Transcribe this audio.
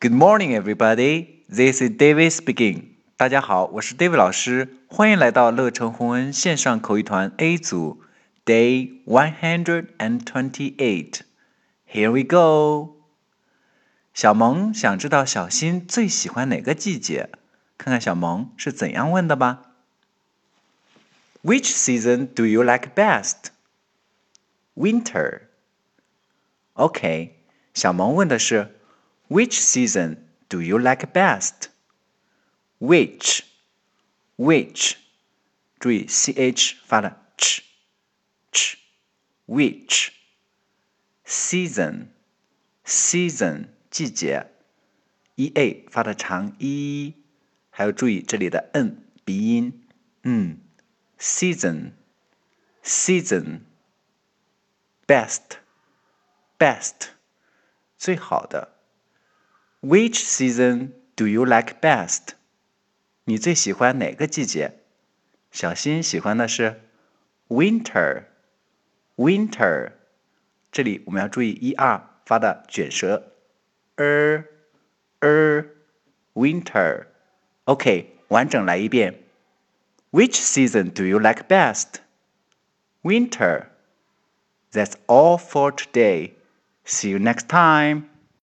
Good morning, everybody. This is David speaking. 大家好，我是 David 老师，欢迎来到乐成宏恩线上口语团 A 组 Day one hundred and twenty-eight. Here we go. 小萌想知道小新最喜欢哪个季节，看看小萌是怎样问的吧。Which season do you like best? Winter. OK，小萌问的是 Which season do you like best? Which, which，注意 ch 发的 ch ch which season season 季节 e a 发的长 e，还要注意这里的 n 鼻音，嗯，season season best best 最好的。 Which season do you like best? 你最喜欢哪个季节？小新喜欢的是 winter。winter，这里我们要注意 er 发的卷舌，er er winter。OK，完整来一遍。Which season do you like best? Winter. That's all for today. See you next time.